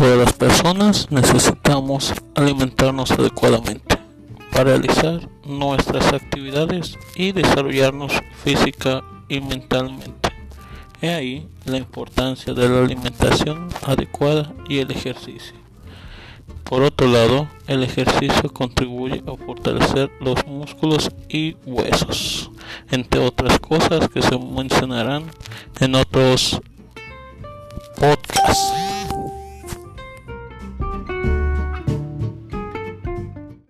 Todas las personas necesitamos alimentarnos adecuadamente para realizar nuestras actividades y desarrollarnos física y mentalmente. He ahí la importancia de la alimentación adecuada y el ejercicio. Por otro lado, el ejercicio contribuye a fortalecer los músculos y huesos, entre otras cosas que se mencionarán en otros.